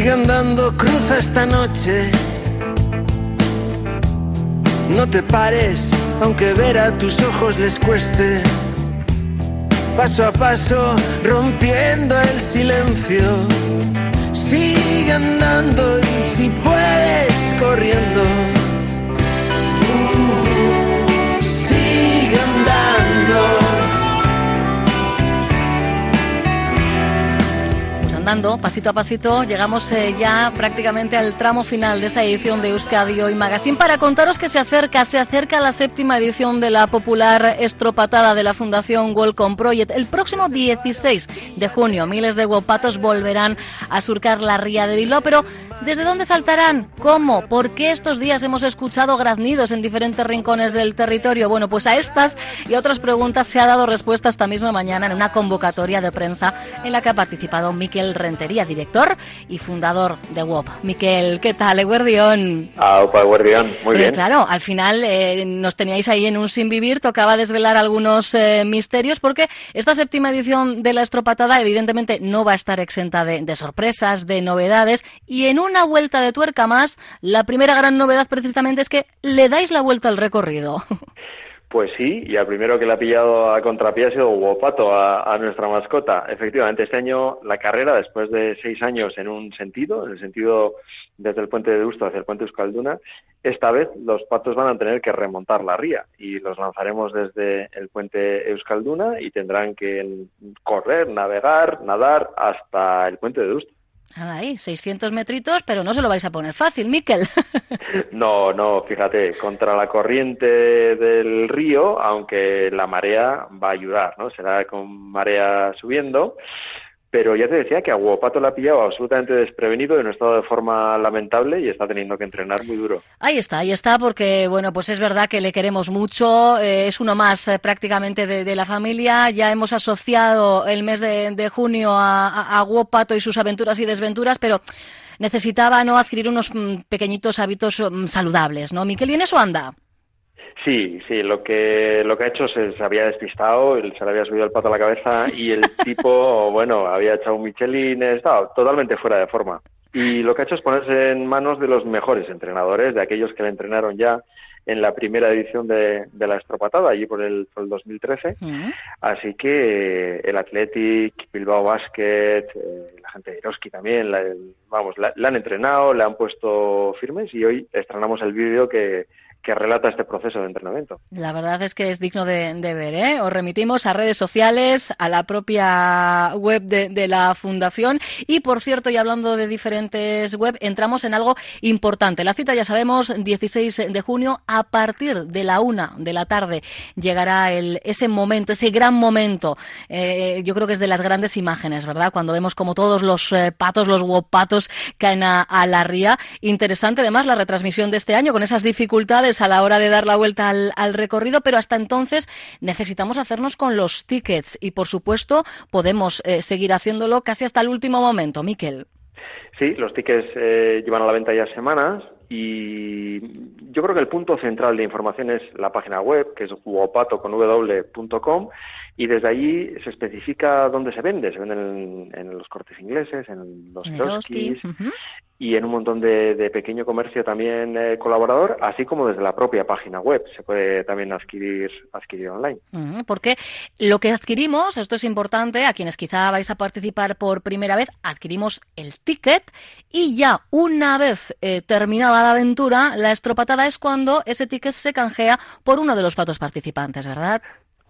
Sigue andando, cruza esta noche. No te pares, aunque ver a tus ojos les cueste. Paso a paso, rompiendo el silencio. Sigue andando y si puedes, corriendo. Pasito a pasito, llegamos eh, ya prácticamente al tramo final de esta edición de Euskadi Hoy Magazine para contaros que se acerca, se acerca la séptima edición de la popular estropatada de la Fundación Welcome Project. El próximo 16 de junio, miles de guapatos volverán a surcar la ría de Bilbao, pero ¿Desde dónde saltarán? ¿Cómo? ¿Por qué estos días hemos escuchado graznidos en diferentes rincones del territorio? Bueno, pues a estas y a otras preguntas se ha dado respuesta esta misma mañana en una convocatoria de prensa en la que ha participado Miquel Rentería, director y fundador de WOP. Miquel, ¿qué tal, Eguardión? Ah, opa, Eguardión, muy bien. claro, al final eh, nos teníais ahí en un sin vivir, tocaba desvelar algunos eh, misterios porque esta séptima edición de la estropatada evidentemente no va a estar exenta de, de sorpresas, de novedades y en una vuelta de tuerca más, la primera gran novedad precisamente es que le dais la vuelta al recorrido. Pues sí, y al primero que le ha pillado a contrapié ha sido Guopato, a, a nuestra mascota. Efectivamente, este año la carrera, después de seis años en un sentido, en el sentido desde el puente de Deusto hacia el puente Euskalduna, esta vez los patos van a tener que remontar la ría y los lanzaremos desde el puente Euskalduna y tendrán que correr, navegar, nadar hasta el puente de Deusto. Ahí, 600 metritos, pero no se lo vais a poner fácil, Miquel. No, no, fíjate, contra la corriente del río, aunque la marea va a ayudar, ¿no? Será con marea subiendo, pero ya te decía que a Guopato la ha pillado absolutamente desprevenido en un estado de forma lamentable y está teniendo que entrenar muy duro. Ahí está, ahí está, porque bueno, pues es verdad que le queremos mucho, eh, es uno más eh, prácticamente de, la familia, ya hemos asociado el mes de, de junio a, a, a Guopato y sus aventuras y desventuras, pero necesitaba no adquirir unos mm, pequeñitos hábitos mm, saludables, ¿no? Miquel, ¿y en eso anda? Sí, sí, lo que lo que ha hecho se, se había despistado, se le había subido el pato a la cabeza y el tipo, bueno, había echado un Michelin, estaba totalmente fuera de forma. Y lo que ha hecho es ponerse en manos de los mejores entrenadores, de aquellos que le entrenaron ya en la primera edición de, de la estropatada, allí por el, por el 2013. Uh -huh. Así que el Athletic, Bilbao Basket, eh, la gente de Eroski también, la, el, vamos, la, la han entrenado, le han puesto firmes y hoy estrenamos el vídeo que, que relata este proceso de entrenamiento. La verdad es que es digno de, ver. ¿eh? Os remitimos a redes sociales, a la propia web de, la Fundación. Y por cierto, y hablando de diferentes web, entramos en algo importante. La cita, ya sabemos, 16 de junio, a partir de la una de la tarde llegará ese momento, ese gran momento. Eh, yo creo que es de las grandes imágenes, ¿verdad? Cuando vemos como todos los eh, patos, los guapatos caen a, a la ría. Interesante, además, la retransmisión de este año con esas dificultades a la hora de dar la vuelta al, al, recorrido, pero hasta entonces necesitamos hacernos con los tickets y, por supuesto, podemos eh, seguir haciéndolo casi hasta el último momento. Miquel. Sí, los tickets eh, llevan a la venta ya semanas y yo creo que el punto central de información es la página web, que es guopato con w.com y desde allí se especifica dónde se vende. Se venden en, en los cortes ingleses, en los kiosquis, uh -huh y en un montón de, de pequeño comercio también eh, colaborador, así como desde la propia página web. Se puede también adquirir, adquirir online. Porque lo que adquirimos, esto es importante, a quienes quizá vais a participar por primera vez, adquirimos el ticket y ya una vez eh, terminada la aventura, la estropatada es cuando ese ticket se canjea por uno de los patos participantes, ¿verdad?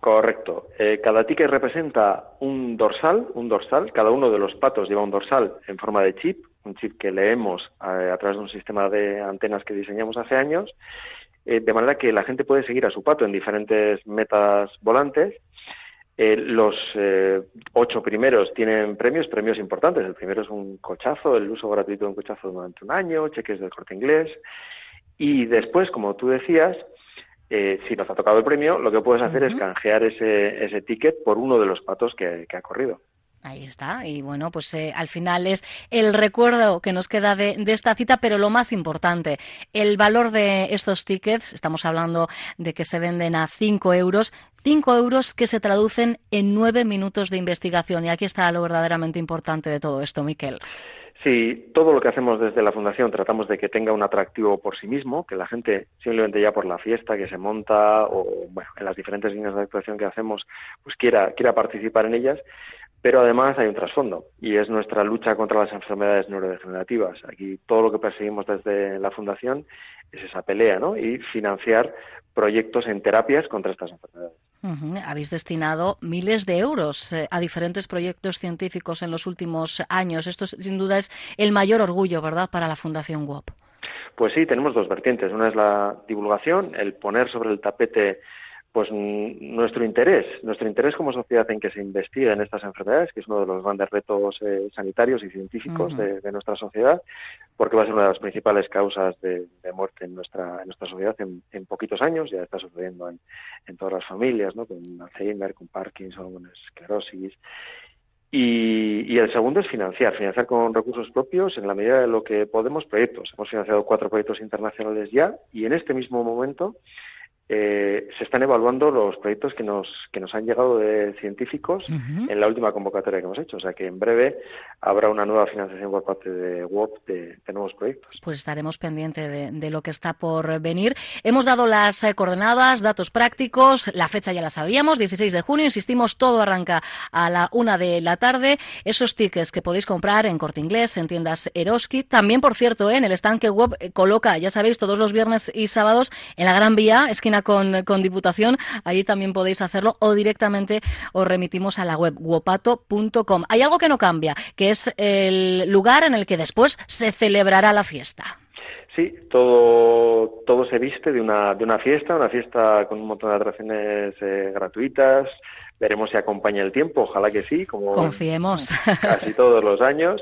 Correcto. Eh, cada ticket representa un dorsal, un dorsal. Cada uno de los patos lleva un dorsal en forma de chip, un chip que leemos a, a través de un sistema de antenas que diseñamos hace años, eh, de manera que la gente puede seguir a su pato en diferentes metas volantes. Eh, los eh, ocho primeros tienen premios, premios importantes. El primero es un cochazo, el uso gratuito de un cochazo durante un año, cheques del corte inglés. Y después, como tú decías, eh, si nos ha tocado el premio, lo que puedes hacer uh -huh. es canjear ese, ese ticket por uno de los patos que, que ha corrido. Ahí está. Y bueno, pues eh, al final es el recuerdo que nos queda de, de, esta cita, pero lo más importante, el valor de estos tickets, estamos hablando de que se venden a 5 euros, 5 euros que se traducen en 9 minutos de investigación. Y aquí está lo verdaderamente importante de todo esto, Miquel. Sí, todo lo que hacemos desde la Fundación tratamos de que tenga un atractivo por sí mismo, que la gente simplemente ya por la fiesta que se monta o bueno, en las diferentes líneas de actuación que hacemos, pues quiera, quiera participar en ellas. Pero además hay un trasfondo y es nuestra lucha contra las enfermedades neurodegenerativas. Aquí todo lo que perseguimos desde la Fundación es esa pelea, ¿no? Y financiar proyectos en terapias contra estas enfermedades. Habéis destinado miles de euros eh, a diferentes proyectos científicos en los últimos años. Esto sin duda es el mayor orgullo, ¿verdad?, para la Fundación WOP. Pues sí, tenemos dos vertientes. Una es la divulgación, el poner sobre el tapete pues nuestro interés, nuestro interés como sociedad en que se investigue en estas enfermedades, que es uno de los grandes retos eh, sanitarios y científicos de, nuestra sociedad, porque va a ser una de las principales causas de, muerte en nuestra, en nuestra sociedad en, poquitos años, ya está sucediendo en, en todas las familias, ¿no? con Alzheimer, con Parkinson, con esclerosis. Y, y, el segundo es financiar, financiar con recursos propios en la medida de lo que podemos proyectos. Hemos financiado cuatro proyectos internacionales ya y en este mismo momento eh, se están evaluando los proyectos que nos, que nos han llegado de científicos en la última convocatoria que hemos hecho. O sea que en breve habrá una nueva financiación por parte de WOP de, nuevos proyectos. Pues estaremos pendientes de, lo que está por venir. Hemos dado las eh, coordenadas, datos prácticos, la fecha ya la sabíamos, 16 de junio, insistimos, todo arranca a la una de la tarde. Esos tickets que podéis comprar en Corte Inglés, en tiendas Eroski. También, por cierto, ¿eh? en el estanque WOP coloca, ya sabéis, todos los viernes y sábados en la Gran Vía, esquina con, con Diputación, allí también podéis hacerlo o directamente os remitimos a la web guopato.com. Hay algo que no cambia, que es el lugar en el que después se celebrará la fiesta. Sí, todo, todo se viste de una, de una fiesta, una fiesta con un montón de atracciones eh, gratuitas. Veremos si acompaña el tiempo, ojalá que sí, como Confiemos. casi todos los años.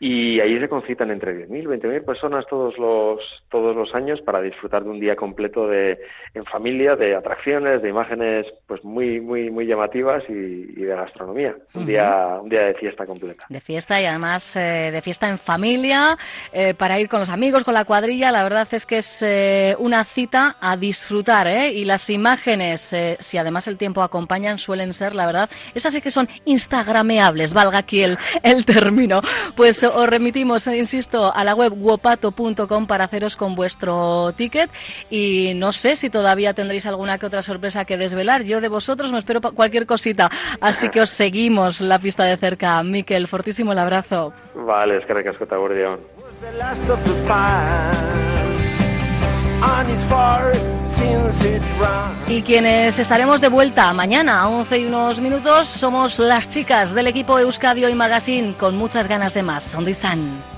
Y ahí se concitan entre 10.000, 20.000 personas todos los, todos los años para disfrutar de un día completo de, en familia, de atracciones, de imágenes pues muy, muy, muy llamativas y, de gastronomía. Un, día, un día de fiesta completa. De fiesta y además eh, de fiesta en familia, eh, para ir con los amigos, con la cuadrilla. La verdad es que es eh, una cita a disfrutar. Y las imágenes, si además el tiempo acompañan, suelen ser, la verdad, esas sí que son instagrameables, valga aquí el, el término. Pues os remitimos, insisto, a la web guopato.com para haceros con vuestro ticket y no sé si todavía tendréis alguna que otra sorpresa que desvelar. Yo de vosotros me espero cualquier cosita, así que os seguimos la pista de cerca. Miquel, fortísimo el abrazo. Vale, es que recasco y quienes estaremos de vuelta mañana a 11 y unos minutos somos las chicas del equipo Euskadio y Magazine con muchas ganas de más. ¿Dónde están?